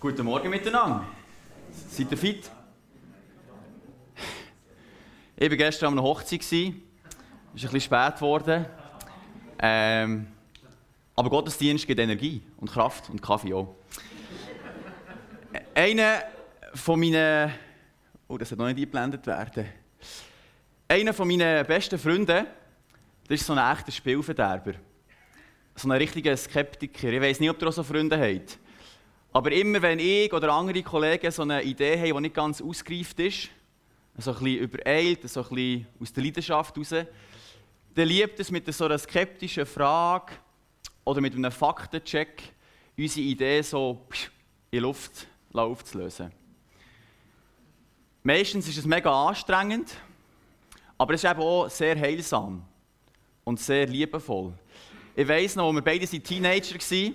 Guten Morgen miteinander. Seid ihr fit? Ich war gestern an einer Hochzeit. Es ist ein bisschen spät geworden. Ähm, aber Gottesdienst gibt Energie und Kraft und Kaffee auch. Einer von meinen. Oh, das soll noch nicht eingeblendet werden. Einer von meinen besten Freunden, das ist so ein echter Spielverderber. So ein richtiger Skeptiker. Ich weiß nicht, ob ihr auch so Freunde habt. Aber immer wenn ich oder andere Kollegen so eine Idee haben, die nicht ganz ausgereift ist, so ein bisschen übereilt, so ein bisschen aus der Leidenschaft heraus, dann liebt es mit so einer skeptischen Frage oder mit einem Faktencheck unsere Idee so in Luft aufzulösen. Meistens ist es mega anstrengend, aber es ist eben auch sehr heilsam und sehr liebevoll. Ich weiss noch, als wir beide Teenager waren,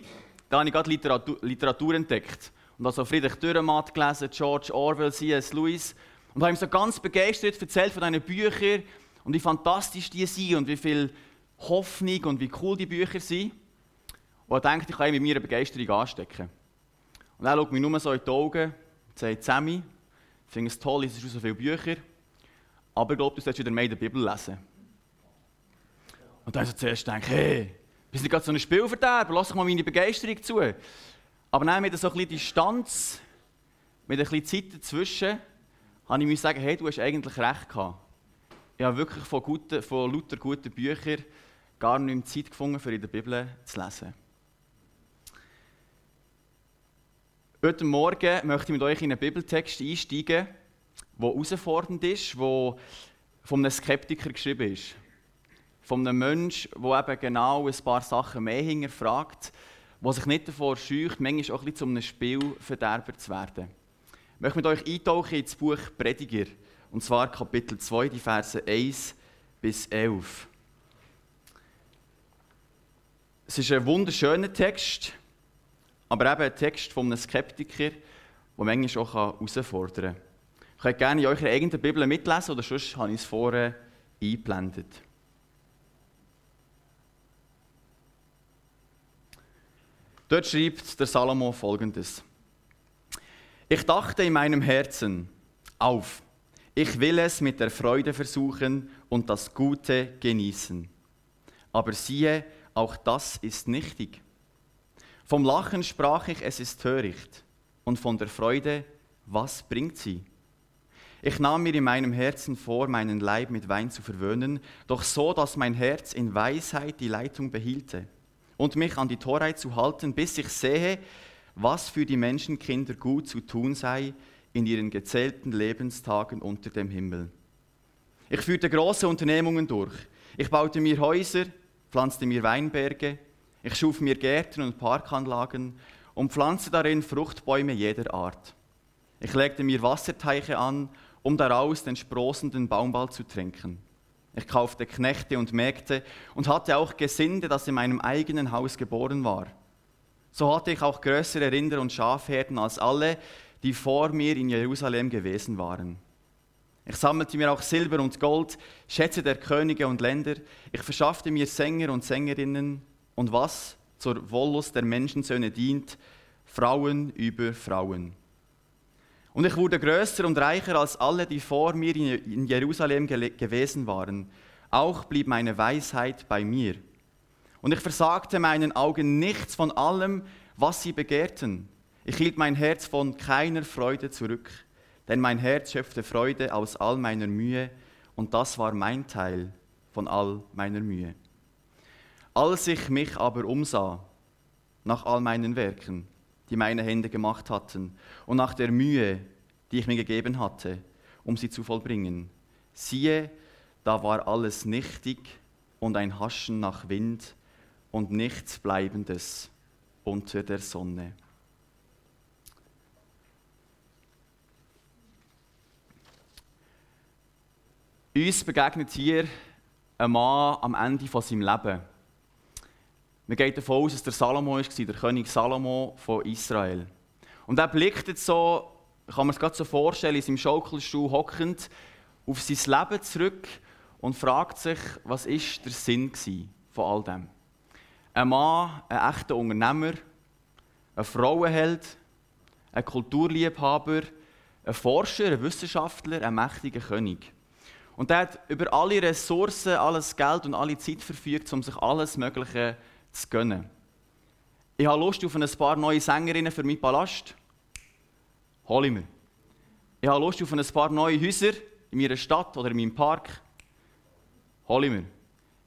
da habe ich gerade Literatur, Literatur entdeckt. Und also Friedrich Dürrenmatt gelesen, George Orwell, C.S. Lewis. Und habe ihm so ganz begeistert erzählt von diesen Büchern und wie fantastisch die sind und wie viel Hoffnung und wie cool die Bücher sind. Und er denkt, ich kann ihn mit meiner Begeisterung anstecken. Und er schaut mir nur so in die Augen und sagt, Sammy, ich finde es toll, es sind so viele Bücher, aber ich glaube, du solltest wieder mehr in der Bibel lesen. Und dann ich so zuerst gedacht, hey, wir sind gerade so ein Spielverderber, lass doch mal meine Begeisterung zu. Aber dann mit so ein bisschen Distanz, mit ein bisschen Zeit dazwischen, habe ich mir sagen, hey, du hast eigentlich recht gehabt. Ich habe wirklich von, guten, von lauter guten Büchern gar nicht mehr Zeit gefunden, für in der Bibel zu lesen. Heute Morgen möchte ich mit euch in einen Bibeltext einsteigen, der herausfordernd ist, der von einem Skeptiker geschrieben ist von einem Menschen, der eben genau ein paar Sachen mehr hinterfragt, der sich nicht davor scheucht, manchmal auch ein bisschen zu einem Spielverderber zu werden. Ich möchte mit euch eintauchen ins Buch Prediger, und zwar Kapitel 2, die Verse 1 bis 11. Es ist ein wunderschöner Text, aber eben ein Text von einem Skeptiker, der manchmal auch herausfordern kann. Ich könnt gerne in eurer eigenen Bibel mitlesen oder sonst habe ich es vorher eingeblendet. Dort schreibt der Salomo folgendes. Ich dachte in meinem Herzen, auf, ich will es mit der Freude versuchen und das Gute genießen. Aber siehe, auch das ist nichtig. Vom Lachen sprach ich, es ist töricht. Und von der Freude, was bringt sie? Ich nahm mir in meinem Herzen vor, meinen Leib mit Wein zu verwöhnen, doch so, dass mein Herz in Weisheit die Leitung behielte und mich an die Torheit zu halten, bis ich sehe, was für die Menschenkinder gut zu tun sei in ihren gezählten Lebenstagen unter dem Himmel. Ich führte große Unternehmungen durch. Ich baute mir Häuser, pflanzte mir Weinberge, ich schuf mir Gärten und Parkanlagen und pflanzte darin Fruchtbäume jeder Art. Ich legte mir Wasserteiche an, um daraus den sprossenden Baumball zu trinken. Ich kaufte Knechte und Mägde und hatte auch Gesinde, das in meinem eigenen Haus geboren war. So hatte ich auch größere Rinder und Schafherden als alle, die vor mir in Jerusalem gewesen waren. Ich sammelte mir auch Silber und Gold, Schätze der Könige und Länder. Ich verschaffte mir Sänger und Sängerinnen und was zur Wollust der Menschensöhne dient, Frauen über Frauen. Und ich wurde größer und reicher als alle, die vor mir in Jerusalem gewesen waren. Auch blieb meine Weisheit bei mir. Und ich versagte meinen Augen nichts von allem, was sie begehrten. Ich hielt mein Herz von keiner Freude zurück, denn mein Herz schöpfte Freude aus all meiner Mühe, und das war mein Teil von all meiner Mühe. Als ich mich aber umsah nach all meinen Werken, die meine Hände gemacht hatten, und nach der Mühe, die ich mir gegeben hatte, um sie zu vollbringen. Siehe, da war alles nichtig und ein Haschen nach Wind und nichts Bleibendes unter der Sonne. Uns begegnet hier ein Mann am Ende von seinem Leben. Man geht davon aus, dass der Salomo war, der König Salomo von Israel. Und er blickt jetzt so, kann man es gerade so vorstellen, in seinem Schaukelstuhl hockend, auf sein Leben zurück und fragt sich, was ist der Sinn von all dem? Ein Mann, ein echter Unternehmer, ein Frauenheld, ein Kulturliebhaber, ein Forscher, ein Wissenschaftler, ein mächtiger König. Und er hat über alle Ressourcen, alles Geld und alle Zeit verfügt, um sich alles Mögliche zu gönnen. Ich habe Lust auf ein paar neue Sängerinnen für meinen Palast. Hol ich mir. Ich habe Lust auf ein paar neue Häuser in meiner Stadt oder in meinem Park. Hol ich mir.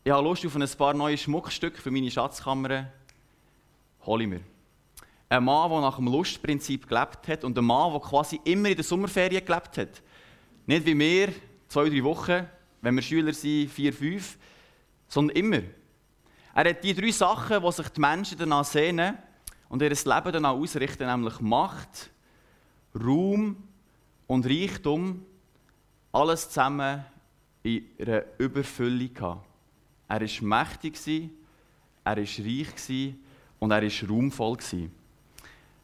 Ich habe Lust auf ein paar neue Schmuckstücke für meine Schatzkammer. Hol ich mir. Ein Mann, der nach dem Lustprinzip gelebt hat und ein Mann, der quasi immer in der Sommerferien gelebt hat. Nicht wie wir, zwei, drei Wochen, wenn wir Schüler sind, vier, fünf, sondern immer. Er hat die drei Sachen, die sich die Menschen danach sehnen und ihr Leben danach ausrichten, nämlich Macht, Ruhm und Reichtum, alles zusammen in einer Überfüllung gehabt. Er war mächtig, er war reich und er war ruhmvoll.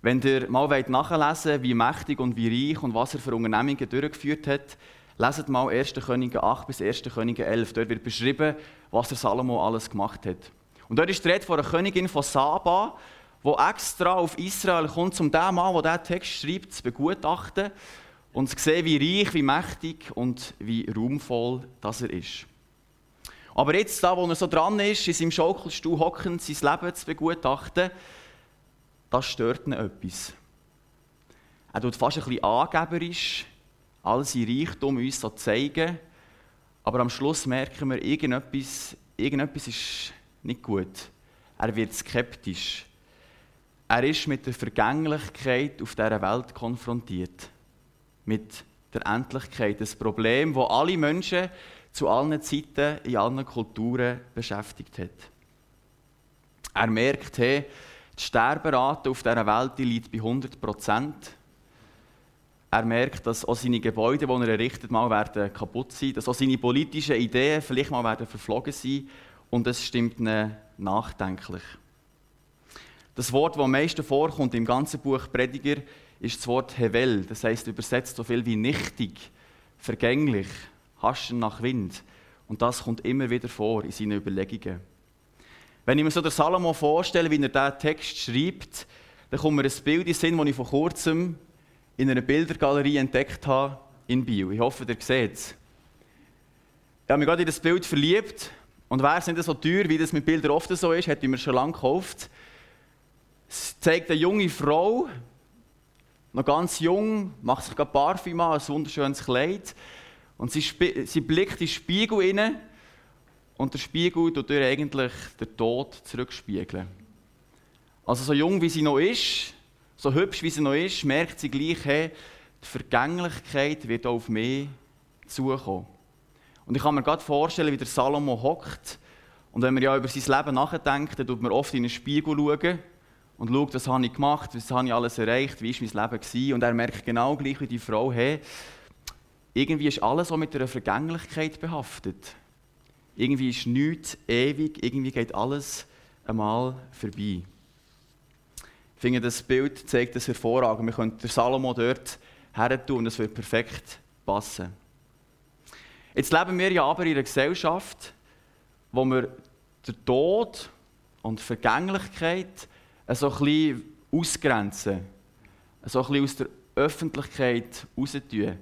Wenn ihr mal nachlesen wollt, wie mächtig und wie reich und was er für Unternehmungen durchgeführt hat, Leset mal 1. Könige 8 bis 1. Könige 11. Dort wird beschrieben, was der Salomo alles gemacht hat. Und dort ist die Rede von einer Königin von Saba, die extra auf Israel kommt, um den Mann, der diesen Text schreibt, zu begutachten und zu sehen, wie reich, wie mächtig und wie ruhmvoll das er ist. Aber jetzt, da, wo er so dran ist, in seinem Schaukelstuhl hockend, sein Leben zu begutachten, das stört ihn etwas. Er tut fast ein bisschen angeberisch all sein Reichtum uns so zeigen. Aber am Schluss merken wir, irgendetwas, irgendetwas ist nicht gut. Er wird skeptisch. Er ist mit der Vergänglichkeit auf dieser Welt konfrontiert. Mit der Endlichkeit. Das Problem, das alle Menschen zu allen Zeiten in allen Kulturen beschäftigt hat. Er merkt, hey, die Sterberate auf dieser Welt die liegt bei 100 Prozent. Er merkt, dass auch seine Gebäude, die er errichtet, mal werden kaputt sein, dass auch seine politischen Ideen vielleicht mal werden verflogen sein und es stimmt ihn nachdenklich. Das Wort, das am meisten vorkommt im ganzen Buch Prediger, ist das Wort Hevel. Das heißt übersetzt so viel wie nichtig, vergänglich, haschen nach Wind. Und das kommt immer wieder vor in seinen Überlegungen. Wenn ich mir so den Salomo vorstelle, wie er diesen Text schreibt, dann kommt mir ein Bild in den Sinn, das ich vor kurzem in einer Bildergalerie entdeckt habe in Bio. Ich hoffe, ihr seht es. Ich habe mich gerade in das Bild verliebt und wäre es nicht so teuer, wie das mit Bildern oft so ist, hätte ich mir schon lange gekauft. Es zeigt eine junge Frau, noch ganz jung, macht sich gerade Parfüm an, ein wunderschönes Kleid und sie, sie blickt in den Spiegel rein und der Spiegel tut ihr eigentlich den Tod zurückspiegeln. Also so jung wie sie noch ist, so hübsch wie sie noch ist, merkt sie gleich, hey, die Vergänglichkeit wird auf mich zukommen. Und ich kann mir gerade vorstellen, wie der Salomo hockt. Und wenn man ja über sein Leben nachdenkt, dann tut man oft in den Spiegel schauen und schaut, was habe ich gemacht, was habe ich alles erreicht, wie war mein Leben gewesen. Und er merkt genau gleich wie die Frau, hey, irgendwie ist alles so mit einer Vergänglichkeit behaftet. Irgendwie ist nichts ewig, irgendwie geht alles einmal vorbei finde, das Bild zeigt das hervorragend. Wir können den Salomo dort her tun und es wird perfekt passen. Jetzt leben wir ja aber in einer Gesellschaft, wo wir den Tod und Vergänglichkeit so ein bisschen ausgrenzen, so ein bisschen aus der Öffentlichkeit raustun.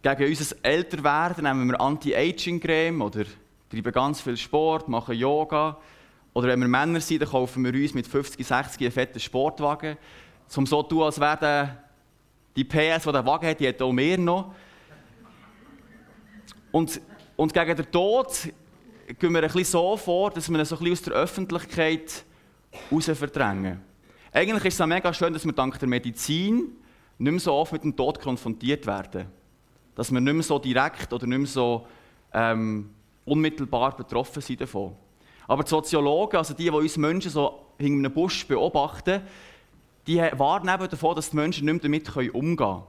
Gegen unser Älterwerden nehmen wir Anti-Aging-Creme oder treiben ganz viel Sport, machen Yoga, oder wenn wir Männer sind, dann kaufen wir uns mit 50, 60 einen fetten Sportwagen, um so zu tun, als wäre die PS, die der Wagen hat, die hat auch mehr noch. Und, und gegen den Tod gehen wir ein bisschen so vor, dass wir ihn so ein aus der Öffentlichkeit raus verdrängen. Eigentlich ist es mega schön, dass wir dank der Medizin nicht mehr so oft mit dem Tod konfrontiert werden. Dass wir nicht mehr so direkt oder nicht mehr so ähm, unmittelbar betroffen sind davon. Aber die Soziologen, also die, die uns Menschen so hinter einem Busch beobachten, die wahrnehmen davon, dass die Menschen nicht mehr damit umgehen können.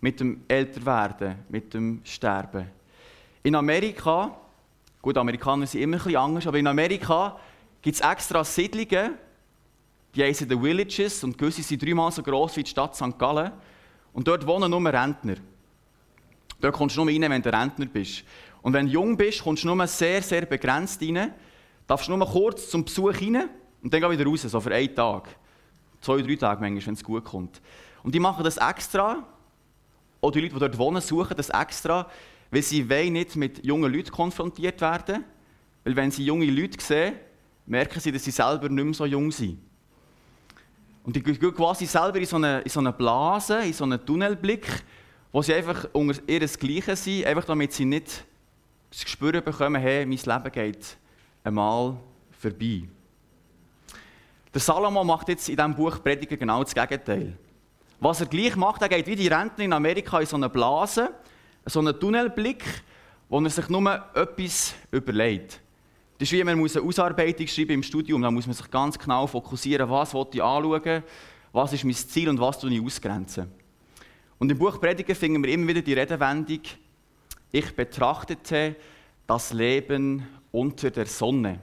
Mit dem Älterwerden, mit dem Sterben. In Amerika, gut, Amerikaner sind immer ein bisschen anders, aber in Amerika gibt es extra Siedlungen, die heißen The Villages und gewisse sind dreimal so groß wie die Stadt St. Gallen. Und dort wohnen nur Rentner. Dort kommst du nur rein, wenn du Rentner bist. Und wenn du jung bist, kommst du nur sehr, sehr begrenzt rein darfst nur kurz zum Besuch rein und dann wieder raus, so für einen Tag. Zwei, drei Tage manchmal, wenn es gut kommt. Und die machen das extra, oder die Leute, die dort wohnen, suchen das extra, weil sie nicht mit jungen Leuten konfrontiert werden. Weil wenn sie junge Leute sehen, merken sie, dass sie selber nicht mehr so jung sind. Und die gehen quasi selber in so, eine, in so eine Blase, in so einen Tunnelblick, wo sie einfach unter ihresgleichen sind, einfach damit sie nicht das Gespür bekommen, hey, mein Leben geht einmal vorbei. Der Salomo macht jetzt in diesem Buch Prediger genau das Gegenteil. Was er gleich macht, er geht wie die Rentner in Amerika in so eine Blase, so einen Tunnelblick, wo er sich nur etwas überlegt. Das ist wie man muss eine Ausarbeitung schreiben im Studium, da muss man sich ganz genau fokussieren, was ich anschauen, was ist mein Ziel und was ich ausgrenzen. Und im Buch Prediger finden wir immer wieder die Redewendung, ich betrachtete das Leben unter der Sonne.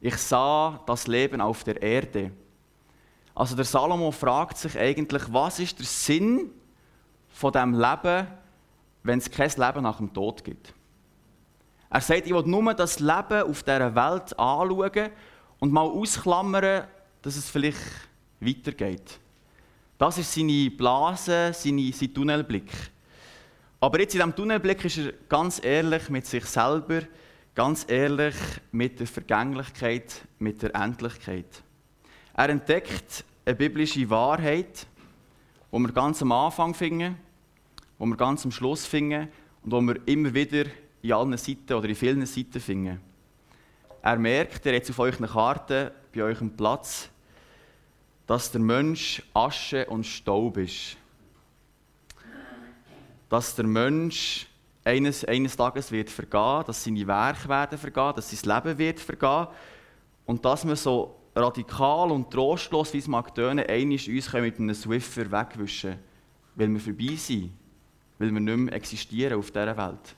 Ich sah das Leben auf der Erde. Also der Salomo fragt sich eigentlich, was ist der Sinn von dem Leben, wenn es kein Leben nach dem Tod gibt? Er sagt, ich will nur das Leben auf dieser Welt anschauen und mal ausklammern, dass es vielleicht weitergeht. Das ist seine Blase, seine, sein Tunnelblick. Aber jetzt in diesem Tunnelblick ist er ganz ehrlich mit sich selber, ganz ehrlich mit der Vergänglichkeit, mit der Endlichkeit. Er entdeckt eine biblische Wahrheit, die wir ganz am Anfang finden, die wir ganz am Schluss finden und die wir immer wieder in allen Seiten oder in vielen Seiten finden. Er merkt, er hat auf euren Karten bei euch am Platz, dass der Mensch Asche und Staub ist. Dass der Mensch eines, eines Tages wird vergehen, dass seine Werke werden vergehen, dass sein Leben wird vergehen und dass wir so radikal und trostlos, wie es mag tönen, einiges uns mit einem Swiffer wegwischen weil wir vorbei sind, weil wir nicht mehr existieren auf dieser Welt.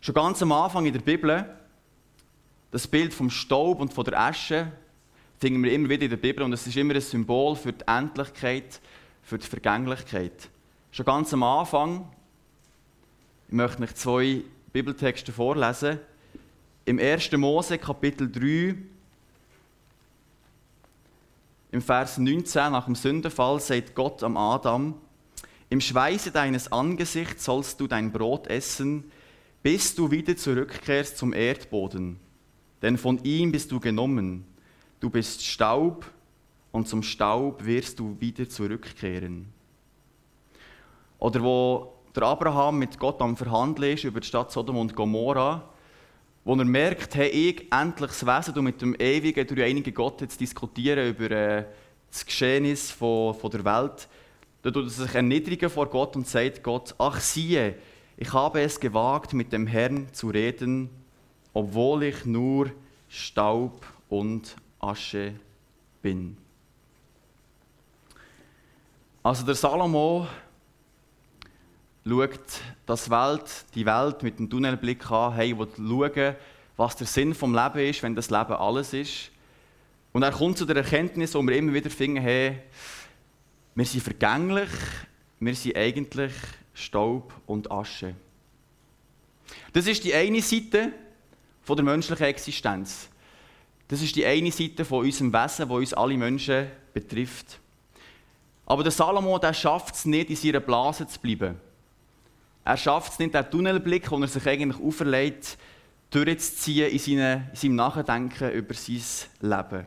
Schon ganz am Anfang in der Bibel, das Bild vom Staub und von der Asche, finden wir immer wieder in der Bibel und es ist immer ein Symbol für die Endlichkeit, für die Vergänglichkeit. Schon ganz am Anfang, ich möchte euch zwei Bibeltexte vorlesen. Im 1. Mose, Kapitel 3, im Vers 19 nach dem Sündenfall sagt Gott am Adam, im Schweiße deines Angesichts sollst du dein Brot essen, bis du wieder zurückkehrst zum Erdboden. Denn von ihm bist du genommen Du bist Staub und zum Staub wirst du wieder zurückkehren. Oder wo der Abraham mit Gott am Verhandeln ist über die Stadt Sodom und Gomorra, wo er merkt, hey, ich endlich das Wesen, du mit dem ewigen, dreieinigen Gott jetzt diskutieren über äh, das Geschehnis von, von der Welt, da tut er sich erniedrigen vor Gott und sagt Gott, ach siehe, ich habe es gewagt, mit dem Herrn zu reden, obwohl ich nur Staub und Asche bin. Also der Salomo schaut das Welt, die Welt mit einem Tunnelblick an, hey, will schauen, was der Sinn vom Leben ist, wenn das Leben alles ist. Und er kommt zu der Erkenntnis, wo wir immer wieder finden, hey, wir sind vergänglich, wir sind eigentlich Staub und Asche. Das ist die eine Seite von der menschlichen Existenz. Das ist die eine Seite von unserem Wesen, wo uns alle Menschen betrifft. Aber der Salomo der schafft es nicht, in seiner Blase zu bleiben. Er schafft es nicht, den Tunnelblick, den er sich eigentlich auferlegt, durchzuziehen in, seine, in seinem Nachdenken über sein Leben.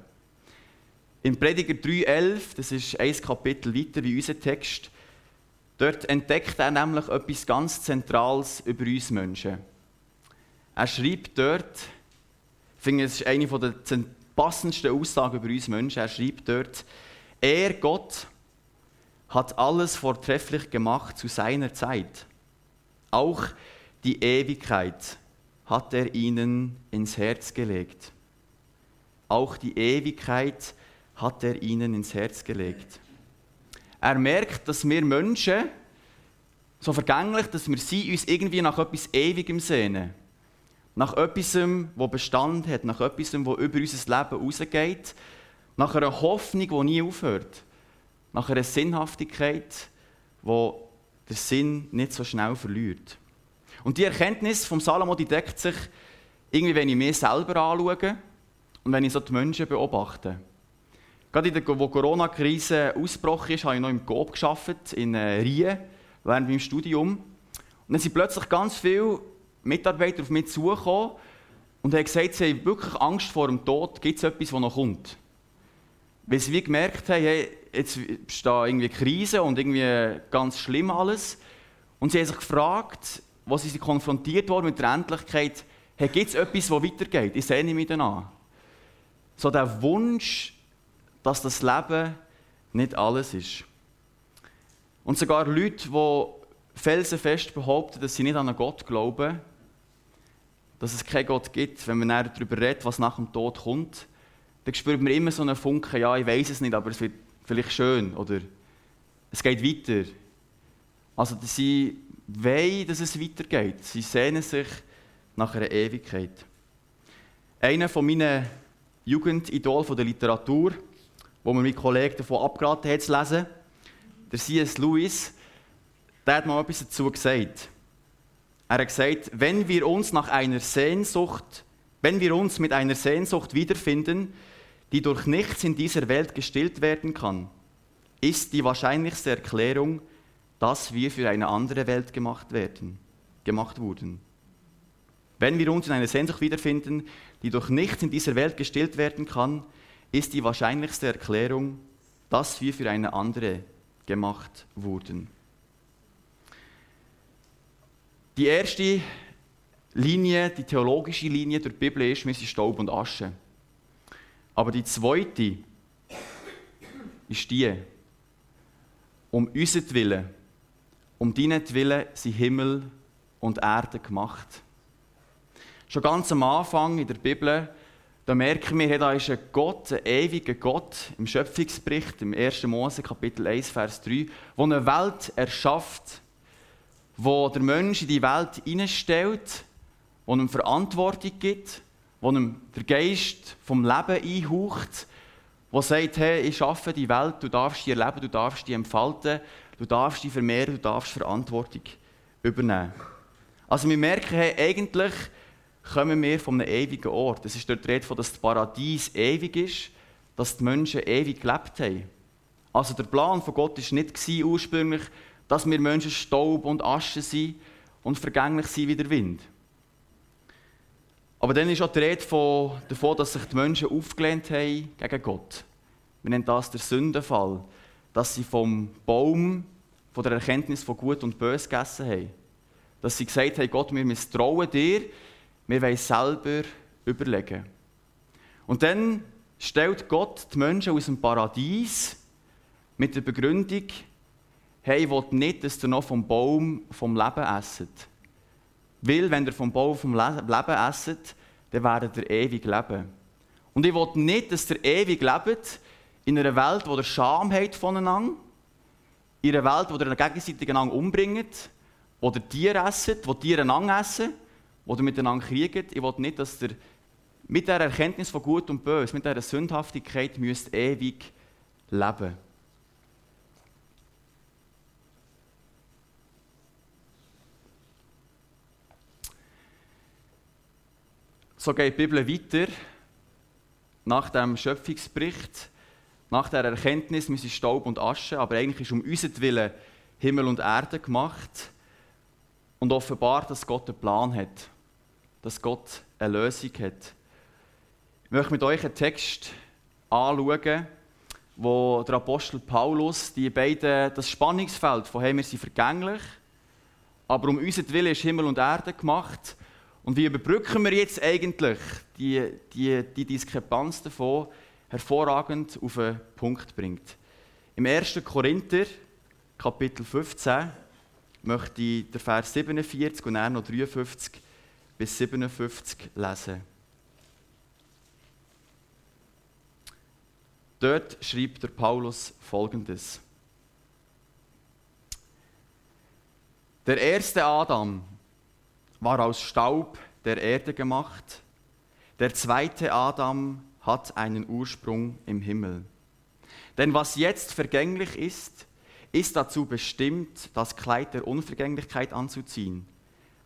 Im Prediger 3,11, das ist ein Kapitel weiter wie unser Text, dort entdeckt er nämlich etwas ganz Zentrales über uns Menschen. Er schreibt dort, finde, es ist eine der passendsten Aussagen über uns Menschen. Er schreibt dort, er, Gott, hat alles vortrefflich gemacht zu seiner Zeit. Auch die Ewigkeit hat er ihnen ins Herz gelegt. Auch die Ewigkeit hat er ihnen ins Herz gelegt. Er merkt, dass wir Menschen, so vergänglich, dass wir sie uns irgendwie nach etwas Ewigem sehnen nach etwas, das Bestand hat, nach etwas, das über unser Leben rausgeht, nach einer Hoffnung, die nie aufhört, nach einer Sinnhaftigkeit, wo der Sinn nicht so schnell verliert. Und die Erkenntnis vom Salomo die deckt sich irgendwie, wenn ich mich selber anschaue und wenn ich so die Menschen beobachte. Gerade in der Corona-Krise ausgebrochen ist, habe ich noch im Coop gearbeitet, in äh, Rien, während meinem Studium. Und dann sind plötzlich ganz viele Mitarbeiter auf mich zugekommen und haben gesagt, sie haben wirklich Angst vor dem Tod, gibt es etwas, das noch kommt. Weil sie wie gemerkt haben, hey, jetzt ist da irgendwie Krise und irgendwie ganz schlimm alles. Und sie haben sich gefragt, was sie konfrontiert wurden mit der Endlichkeit, hey, gibt es etwas, das weitergeht? Ich sehne mich danach. So der Wunsch, dass das Leben nicht alles ist. Und sogar Leute, die felsenfest behaupten, dass sie nicht an einen Gott glauben, dass es keinen Gott gibt, wenn man darüber redet, was nach dem Tod kommt, dann spürt man immer so einen Funken, ja, ich weiß es nicht, aber es wird vielleicht schön oder es geht weiter. Also sie wollen, dass es weitergeht. Sie sehnen sich nach einer Ewigkeit. Einer von meinen Jugendidolen der Literatur wo mir mein Kollege davon abgeraten hat zu lesen. Der C.S. Lewis, der hat mal etwas dazu gesagt. Er hat gesagt, wenn wir uns nach einer Sehnsucht, wenn wir uns mit einer Sehnsucht wiederfinden, die durch nichts in dieser Welt gestillt werden kann, ist die wahrscheinlichste Erklärung, dass wir für eine andere Welt gemacht werden, gemacht wurden. Wenn wir uns in einer Sehnsucht wiederfinden, die durch nichts in dieser Welt gestillt werden kann, ist die wahrscheinlichste Erklärung, dass wir für eine andere gemacht wurden. Die erste Linie, die theologische Linie der Bibel ist, wir sind Staub und Asche. Aber die zweite ist die, um unseren Willen, um deinen Willen sind Himmel und Erde gemacht. Schon ganz am Anfang in der Bibel da merken wir, da ist ein Gott, ein ewiger Gott im Schöpfungsbericht, im 1. Mose, Kapitel 1, Vers 3, der eine Welt erschafft, wo der Mensch in die Welt hineinstellt, wo ihm Verantwortung gibt, wo ihm der Geist vom Leben einhaucht, wo sagt, hey, ich schaffe die Welt, du darfst die erleben, du darfst die entfalten, du darfst die vermehren, du darfst Verantwortung übernehmen. Also wir merken, hey, eigentlich kommen wir von einem ewigen Ort. Es ist dort die Rede dass das Paradies ewig ist, dass die Menschen ewig gelebt haben. Also der Plan von Gott war nicht ursprünglich, dass wir Menschen Staub und Asche sind und vergänglich sind wie der Wind. Aber dann ist auch die Rede von, davon, dass sich die Menschen aufgelehnt haben gegen Gott. Wir nennen das der Sündenfall, dass sie vom Baum von der Erkenntnis von Gut und Bös gegessen haben. Dass sie gesagt haben, Gott, wir misstrauen dir, wir wollen selber überlegen. Und dann stellt Gott die Menschen aus dem Paradies mit der Begründung, hey, ich will nicht, dass ihr noch vom Baum vom Leben esset. Weil, wenn ihr vom Baum vom Leben esset, dann werdet ihr ewig leben. Und ich will nicht, dass ihr ewig lebt in einer Welt, wo ihr Scham habt voneinander, in einer Welt, wo ihr gegenseitig einander umbringt, wo ihr Tiere esset, wo Tiere einander essen wo ihr miteinander kriegt. Ich will nicht, dass ihr mit der Erkenntnis von Gut und Böse, mit dieser Sündhaftigkeit müsst ewig leben. So geht die Bibel weiter. Nach dem Schöpfungsbericht, nach der Erkenntnis, wir sind Staub und Asche, aber eigentlich ist um unseren Willen Himmel und Erde gemacht und offenbart, dass Gott einen Plan hat dass Gott eine Lösung hat. Ich möchte mit euch einen Text anschauen, wo der Apostel Paulus die beiden, das Spannungsfeld von hey, wir sind vergänglich, aber um unseren Willen ist Himmel und Erde gemacht. Und wie überbrücken wir jetzt eigentlich die, die, die Diskrepanz davon hervorragend auf einen Punkt bringt? Im 1. Korinther, Kapitel 15, möchte ich den Vers 47 und dann noch 53 bis 57 lesen. Dort schreibt der Paulus folgendes. Der erste Adam war aus Staub der Erde gemacht, der zweite Adam hat einen Ursprung im Himmel. Denn was jetzt vergänglich ist, ist dazu bestimmt, das Kleid der Unvergänglichkeit anzuziehen.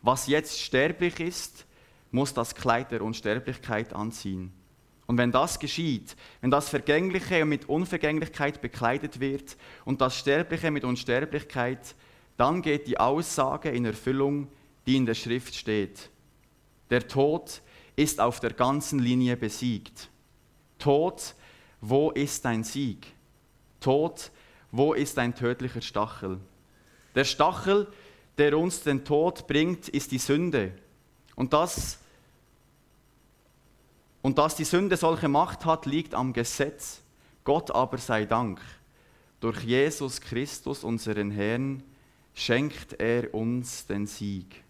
Was jetzt sterblich ist, muss das Kleid der Unsterblichkeit anziehen. Und wenn das geschieht, wenn das Vergängliche mit Unvergänglichkeit bekleidet wird und das Sterbliche mit Unsterblichkeit, dann geht die Aussage in Erfüllung, die in der Schrift steht. Der Tod ist auf der ganzen Linie besiegt. Tod, wo ist dein Sieg? Tod, wo ist dein tödlicher Stachel? Der Stachel, der uns den Tod bringt, ist die Sünde. Und das und dass die Sünde solche Macht hat, liegt am Gesetz. Gott aber sei Dank. Durch Jesus Christus, unseren Herrn, schenkt er uns den Sieg.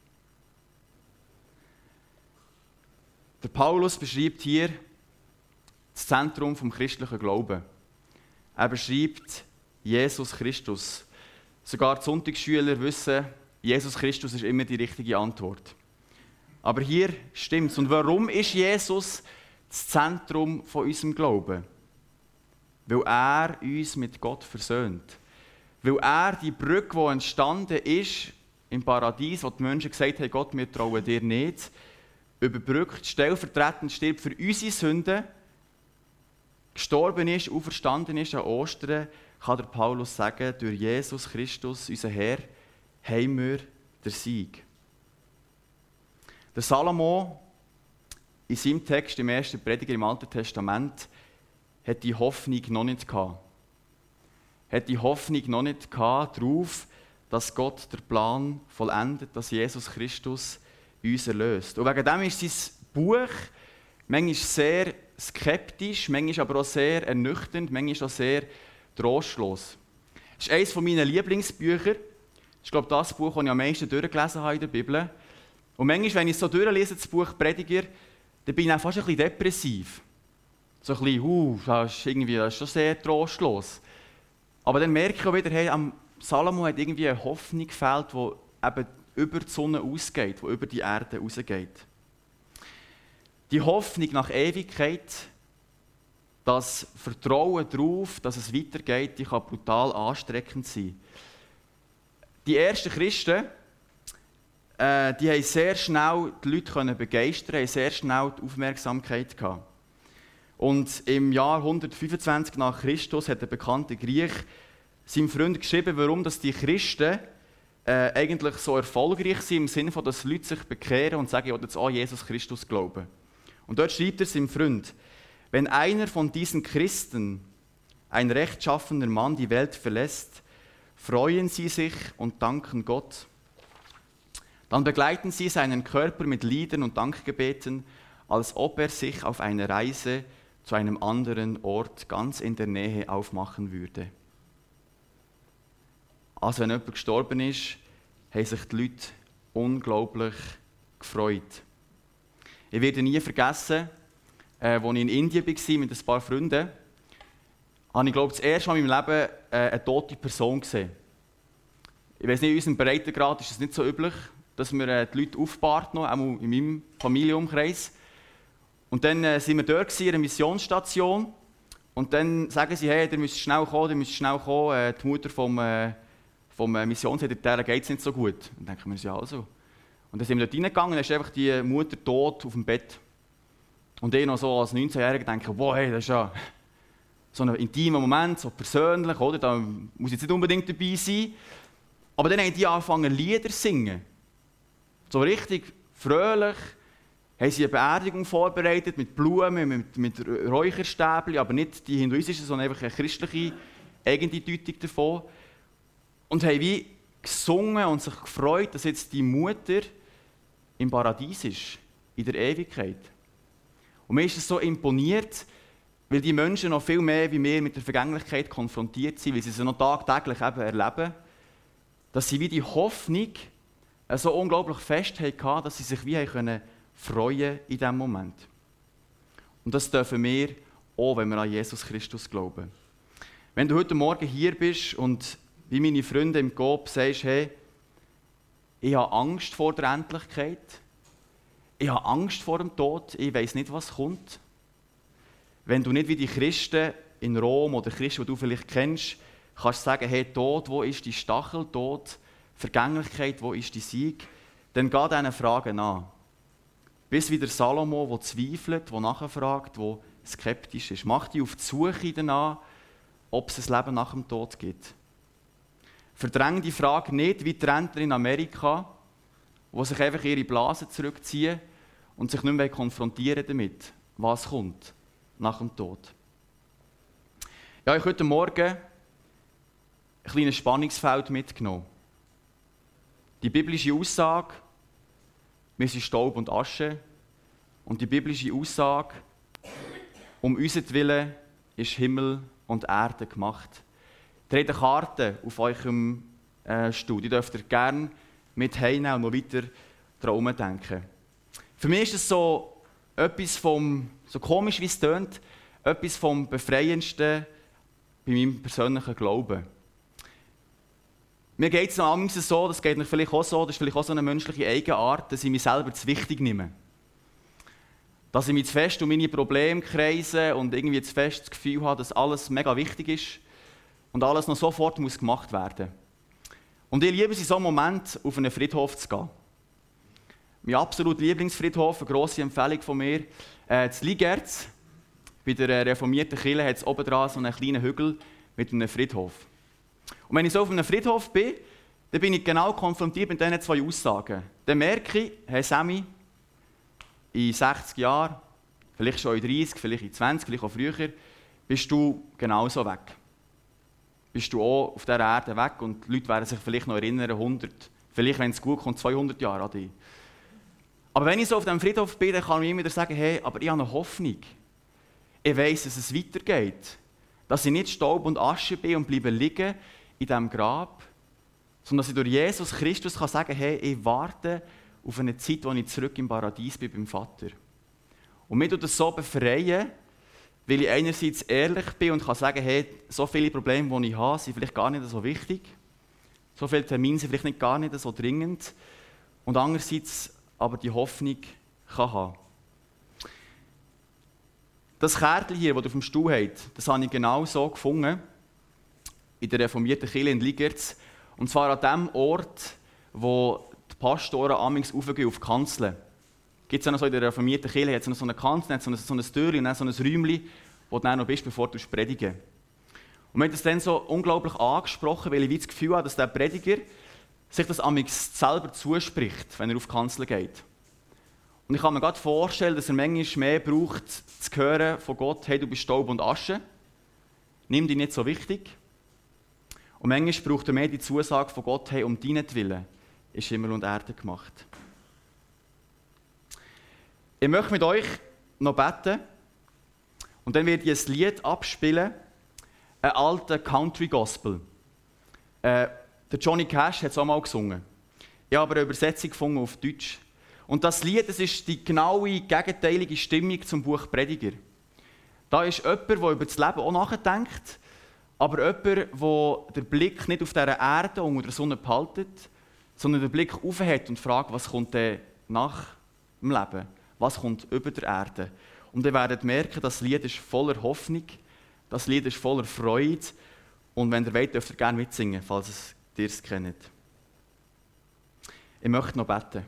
Der Paulus beschreibt hier das Zentrum vom christlichen Glauben. Er beschreibt Jesus Christus. Sogar die Sonntagsschüler wissen, Jesus Christus ist immer die richtige Antwort. Aber hier stimmt es. Und warum ist Jesus das Zentrum von unserem Glauben. Weil er uns mit Gott versöhnt. Weil er die Brücke, die entstanden ist im Paradies, wo die Menschen gesagt haben, Gott, wir trauen dir nicht, überbrückt, stellvertretend stirbt für unsere Sünden, gestorben ist, auferstanden ist an Ostern, kann der Paulus sagen, durch Jesus Christus, unser Herr, haben wir den Sieg. Der Salomo in seinem Text im ersten Prediger im Alten Testament hat die Hoffnung noch nicht gehabt. Hat die Hoffnung noch nicht gehabt darauf, dass Gott der Plan vollendet, dass Jesus Christus uns erlöst. Und wegen dem ist sein Buch manchmal sehr skeptisch, manchmal aber auch sehr ernüchternd, manchmal auch sehr trostlos. Das ist eines meiner Lieblingsbücher. Ist, glaube ich, das Buch, das ich am meisten durchgelesen habe in der Bibel. Und manchmal, wenn ich so durchlese, das Buch Prediger, dann bin ich auch fast ein bisschen depressiv. So ein bisschen, uh, das ist irgendwie das ist schon sehr trostlos. Aber dann merke ich auch wieder, hey, am Salomo hat irgendwie eine Hoffnung gefällt, die eben über die Sonne ausgeht, die über die Erde rausgeht. Die Hoffnung nach Ewigkeit, das Vertrauen darauf, dass es weitergeht, die kann brutal anstreckend sein. Die ersten Christen, äh, die haben sehr schnell die Leute können begeistern, haben sehr schnell die Aufmerksamkeit gehabt. Und im Jahr 125 nach Christus hat der bekannte Griech seinem Freund geschrieben, warum dass die Christen äh, eigentlich so erfolgreich sind, im Sinne von, dass Leute sich bekehren und sagen, ich will jetzt an Jesus Christus glauben. Und dort schreibt er seinem Freund, wenn einer von diesen Christen, ein rechtschaffener Mann, die Welt verlässt, freuen sie sich und danken Gott dann begleiten sie seinen Körper mit Liedern und Dankgebeten, als ob er sich auf eine Reise zu einem anderen Ort ganz in der Nähe aufmachen würde. Also wenn jemand gestorben ist, haben sich die Leute unglaublich gefreut. Ich werde nie vergessen, äh, als ich in Indien war mit ein paar Freunden, habe ich glaube das erste Mal in meinem Leben äh, eine tote Person gesehen. Ich weiß nicht, in unserem Breitengrad ist es nicht so üblich, dass wir äh, die Leute aufbahrt, auch in meinem Familienumkreis. Und dann äh, sind wir dort in einer Missionsstation. Und dann sagen sie, hey, ihr müsst schnell kommen, ihr müsst schnell kommen. Äh, die Mutter vom, äh, vom äh, Missionssekretär geht es nicht so gut. Dann denken wir ja also. Und dann sind wir dort reingegangen und dann ist einfach die Mutter tot auf dem Bett. Und ich noch so als 19-Jähriger denke, wow, hey, das ist ja so ein intimer Moment, so persönlich, oder? Da muss ich jetzt nicht unbedingt dabei sein. Aber dann haben die angefangen, Lieder zu singen so richtig fröhlich, haben sie eine Beerdigung vorbereitet mit Blumen, mit, mit Räucherstäbchen, aber nicht die hinduistische, sondern einfach eine christliche Eigendeutung davon. Und haben wie gesungen und sich gefreut, dass jetzt die Mutter im Paradies ist, in der Ewigkeit. Und mir ist es so imponiert, weil die Menschen noch viel mehr wie wir mit der Vergänglichkeit konfrontiert sind, weil sie sie noch tagtäglich eben erleben, dass sie wie die Hoffnung so unglaublich fest hatten, dass sie sich wie können freuen in diesem Moment. Und das dürfen wir auch, wenn wir an Jesus Christus glauben. Wenn du heute Morgen hier bist und wie meine Freunde im Coop sagst, hey, ich habe Angst vor der Endlichkeit, ich habe Angst vor dem Tod, ich weiß nicht, was kommt. Wenn du nicht wie die Christen in Rom oder Christen, die du vielleicht kennst, kannst sagen, hey, Tod, wo ist die Stachel, Tod, Vergänglichkeit, wo ist die Sieg? Dann geh diesen Fragen an. Bis wieder Salomo, der zweifelt, der nachfragt, der skeptisch ist. Mach dich auf die Suche danach, ob es ein Leben nach dem Tod gibt. Verdräng die Frage nicht wie die Rentner in Amerika, die sich einfach ihre Blasen zurückziehen und sich nicht mehr konfrontieren damit, was kommt nach dem Tod. Ja, ich habe heute Morgen ein kleines Spannungsfeld mitgenommen. Die biblische Aussage, wir sind Staub und Asche, und die biblische Aussage, um unseren Willen ist Himmel und Erde gemacht. Habt eine Karte auf eurem äh, Stuhl, die dürft ihr gerne mit heimnehmen und noch weiter daran denken. Für mich ist es so etwas vom, so komisch wie es tönt, etwas vom Befreiendsten bei meinem persönlichen Glauben. Mir geht es noch so, das geht mir vielleicht auch so, das ist vielleicht auch so eine menschliche Eigenart, dass ich mich selber zu wichtig nehme. Dass ich mich zu fest um meine Probleme kreise und irgendwie zu fest das Gefühl habe, dass alles mega wichtig ist und alles noch sofort muss gemacht werden Und ich liebe es in so einem Moment, auf einen Friedhof zu gehen. Mein absolut Lieblingsfriedhof, eine grosse Empfehlung von mir, äh, das Ligerz. Bei der reformierten Kirche hat es oben dran so einen kleinen Hügel mit einem Friedhof. Und wenn ich so auf einem Friedhof bin, dann bin ich genau konfrontiert mit diesen zwei Aussagen. Dann merke ich, hey Sammy, in 60 Jahren, vielleicht schon in 30, vielleicht in 20, vielleicht auch früher, bist du genauso weg. Bist du auch auf dieser Erde weg und die Leute werden sich vielleicht noch erinnern, 100, vielleicht, wenn es gut kommt, 200 Jahre an dich. Aber wenn ich so auf dem Friedhof bin, dann kann ich immer wieder sagen, hey, aber ich habe eine Hoffnung. Ich weiß, dass es weitergeht. Dass ich nicht Staub und Asche bin und bleibe liegen in diesem Grab, sondern dass ich durch Jesus Christus kann sagen hey, ich warte auf eine Zeit, wo ich zurück im Paradies bin beim Vater. Und mir tut das so befreien, weil ich einerseits ehrlich bin und kann sagen, hey, so viele Probleme, die ich habe, sind vielleicht gar nicht so wichtig. So viele Termine sind vielleicht gar nicht so dringend. Und andererseits aber die Hoffnung kann haben. Das Kärtchen hier, das du auf dem Stuhl hast, das habe ich genau so gefunden, in der reformierten Kirche in Ligerz. Und zwar an dem Ort, wo die Pastoren amigs aufgehen auf die Kanzeln. Gibt es noch so in der reformierten Kirche, hat es noch so eine Kanzel, so ein, so ein Türchen, so ein Räumchen, wo du dann noch bist, bevor du predigen Und mir hat das dann so unglaublich angesprochen, weil ich das Gefühl habe, dass der Prediger sich das amigs selber zuspricht, wenn er auf die Kanzel geht. Und ich kann mir gerade vorstellen, dass er manchmal mehr braucht, zu hören von Gott, hey, du bist Staub und Asche. Nimm dich nicht so wichtig. Und manchmal braucht er mehr die Zusage von Gott, hey, um deinetwillen ist Himmel und Erde gemacht. Ich möchte mit euch noch beten. Und dann werde ich ein Lied abspielen, ein alter Country Gospel. Äh, der Johnny Cash hat es auch mal gesungen. Ich habe aber eine Übersetzung gefunden auf Deutsch. Und das Lied, das ist die genaue, gegenteilige Stimmung zum Buch Prediger. Da ist jemand, der über das Leben auch nachdenkt, aber jemand, der den Blick nicht auf dieser Erde unter der Sonne behaltet, sondern den Blick aufhat und fragt, was kommt denn nach dem Leben? Was kommt über der Erde? Und ihr werdet merken, das Lied ist voller Hoffnung, das Lied ist voller Freude. Und wenn ihr wollt, dürft ihr gerne mitsingen, falls es ihr es kennt. Ich möchte noch beten.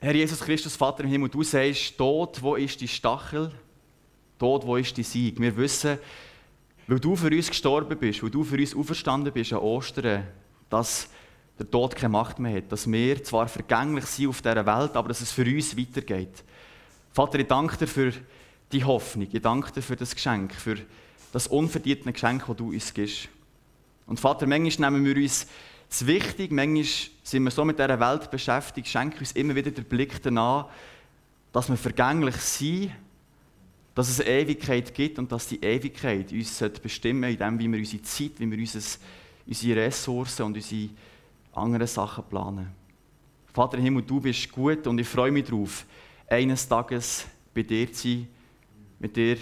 Herr Jesus Christus, Vater im Himmel, du sagst, dort, wo ist die Stachel, dort, wo ist die Sieg. Wir wissen, weil du für uns gestorben bist, weil du für uns auferstanden bist an Ostern, dass der Tod keine Macht mehr hat, dass wir zwar vergänglich sind auf dieser Welt, aber dass es für uns weitergeht. Vater, ich danke dir für die Hoffnung. Ich danke dir für das Geschenk, für das unverdiente Geschenk, das du uns gibst. Und Vater, manchmal nehmen wir uns zu wichtig, manchmal sind wir so mit dieser Welt beschäftigt, schenke uns immer wieder den Blick danach, dass wir vergänglich sind, dass es eine Ewigkeit gibt und dass die Ewigkeit uns bestimmen in dem, wie wir unsere Zeit, wie wir unsere Ressourcen und unsere anderen Sachen planen. Vater im Himmel, du bist gut und ich freue mich darauf, eines Tages bei dir zu sein mit dir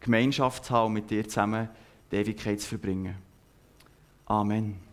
Gemeinschaft zu haben und mit dir zusammen die Ewigkeit zu verbringen. Amen.